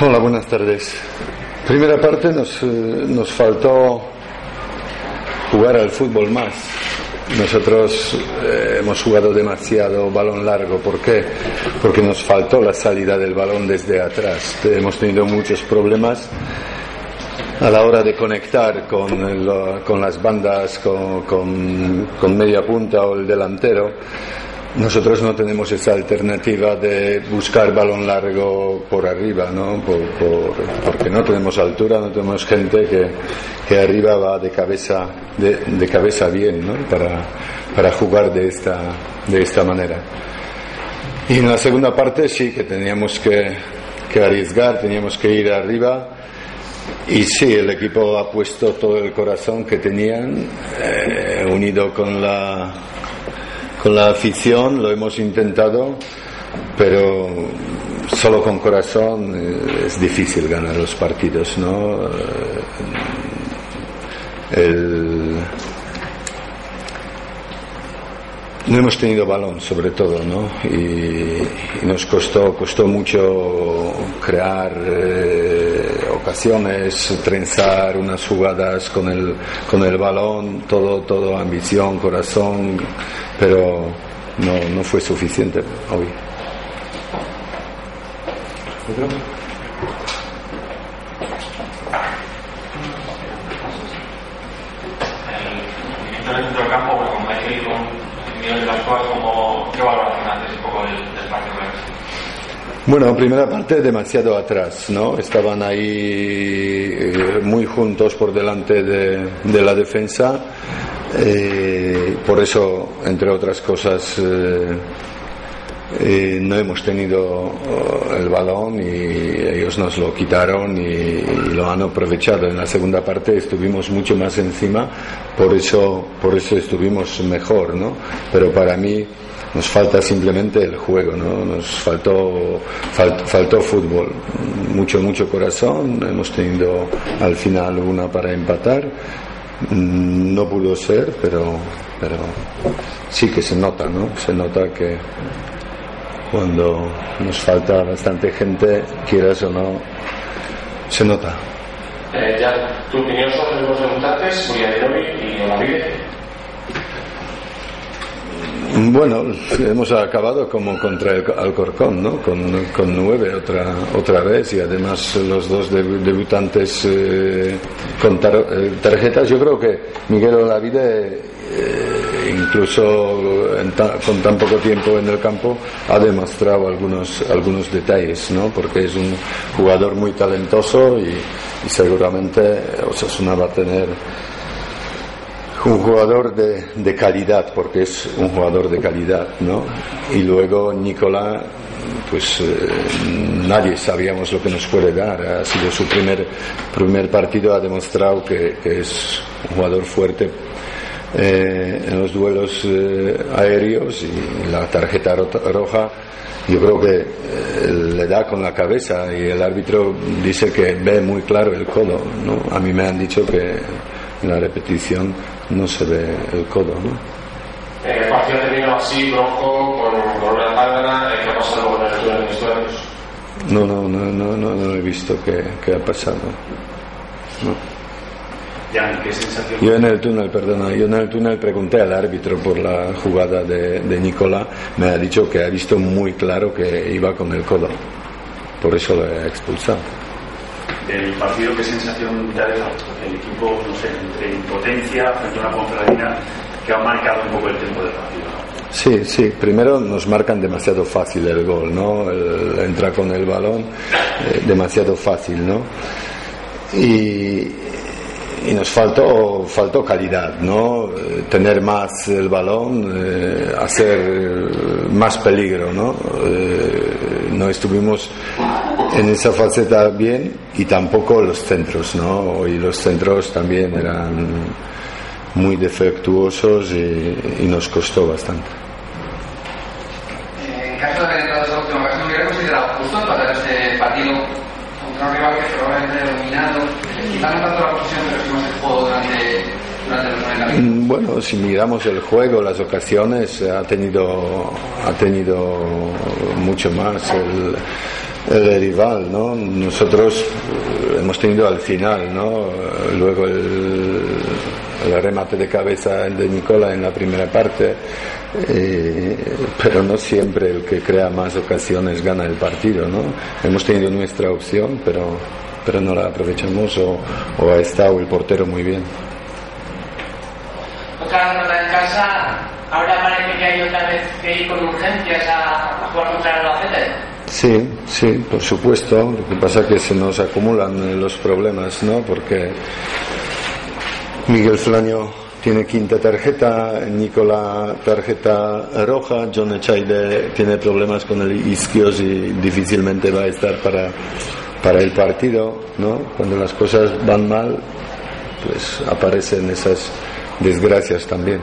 Hola, buenas tardes. Primera parte nos, eh, nos faltó jugar al fútbol más. Nosotros eh, hemos jugado demasiado balón largo. ¿Por qué? Porque nos faltó la salida del balón desde atrás. Hemos tenido muchos problemas a la hora de conectar con, con las bandas, con- con media punta o el delantero. Nosotros no tenemos esa alternativa de buscar balón largo por arriba, ¿no? Por- por- porque no tenemos altura, no tenemos gente que, que arriba va de cabeza, de, de cabeza bien, ¿no? Para, para jugar de esta, de esta manera. Y en la segunda parte sí que teníamos que, que arriesgar, teníamos que ir arriba. Y sí, el equipo ha puesto todo el corazón que tenían, eh, unido con la, con la afición, lo hemos intentado, pero solo con corazón eh, es difícil ganar los partidos, ¿no? Eh, no hemos tenido balón, sobre todo, ¿no? Y, y nos costó, costó mucho crear eh, ocasiones, trenzar unas jugadas con el, con el balón, todo, todo ambición, corazón, pero no, no fue suficiente hoy. el el centro del campo, bueno, las Cuevas, como qué valoración haces un poco del, del partido de hoy? Bueno, primera parte demasiado atrás, ¿no? Estaban ahí eh, muy juntos por delante de, la defensa. eh, por eso, entre otras cosas, eh, eh, no hemos tenido oh, el balón y ellos nos lo quitaron y, y lo han aprovechado. En la segunda parte estuvimos mucho más encima, por eso, por eso estuvimos mejor, ¿no? Pero para mí nos falta simplemente el juego, ¿no? Nos faltó, fal- faltó fútbol, mucho, mucho corazón. Hemos tenido al final una para empatar. Mm, No pudo ser, pero, pero sí que se nota, ¿no? Se nota que cuando nos falta bastante gente, quieras o no, se nota. Eh, ya, tu opinión sobre los debutantes, y Olavide. Bueno, hemos acabado como contra el Alcorcón, ¿no? Con, con nueve otra, otra vez y además los dos debu- debutantes eh, con tar- eh, tarjetas. Yo creo que Miguel Olavide, incluso ta- con tan poco tiempo en el campo, ha demostrado algunos, algunos detalles, ¿no? Porque es un jugador muy talentoso y, seguramente Osasuna va a tener un jugador de, de calidad, porque es un jugador de calidad, ¿no? Y luego Nicolás, pues eh, nadie sabíamos lo que nos puede dar. Ha sido su primer, primer partido, ha demostrado que es un jugador fuerte eh, en los duelos eh, aéreos y la tarjeta roja. Yo creo que eh, le da con la cabeza y el árbitro dice que ve muy claro el codo. ¿no? A mí me han dicho que en la repetición no se ve el codo. ¿no? Eh, el partido terminó así, rojo, con, con una tangana. Eh, ¿Qué ha pasado con el estudio de estudios? No, no, no, no, no, no he visto qué, qué ha pasado. No. Jan, ¿qué sensación? Yo en el túnel, perdona, yo en el túnel pregunté al árbitro por la jugada de, de Nicola, me ha dicho que ha visto muy claro que iba con el codo, por eso lo he expulsado. Del partido, ¿qué sensación te ha dejado? El equipo, no sé, entre impotencia frente a una Ponferradina que ha marcado un poco el tiempo del partido. Sí, sí, primero nos marcan demasiado fácil el gol, ¿no? El- entra con el balón, eh, demasiado fácil, ¿no? Y, y nos faltó, faltó calidad, ¿no? Eh, Tener más el balón, eh, hacer eh, más peligro, ¿no? No estuvimos en esa faceta bien y tampoco los centros, ¿no? Y los centros también eran muy defectuosos y nos costó bastante. En caso de haber entrado esa última ocasión, ¿hubiera considerado justo empatar ese partido contra un rival que probablemente dominado? Quizá no tanto la posición, pero sí más el juego durante, durante los 90 minutos. Mm, Bueno, si miramos el juego, las ocasiones, ha tenido, ha tenido mucho más. El, el rival, ¿no? Nosotros eh, hemos tenido al final, ¿no? Luego el, el remate de cabeza de Nicola en la primera parte, eh, pero no siempre el que crea más ocasiones gana el partido, ¿no? Hemos tenido nuestra opción, pero, pero no la aprovechamos o, o ha estado el portero muy bien. Otra nota en casa, ahora parece que hay otra vez que ir con urgencias a, a jugar contra el Albacete. Sí, sí, por supuesto. Lo que pasa es que se nos acumulan los problemas, ¿no? Porque Miguel Flaño tiene quinta tarjeta, Nicola tarjeta roja, John Echaide tiene problemas con el isquios y difícilmente va a estar para, para el partido, ¿no? Cuando las cosas van mal, pues aparecen esas desgracias también.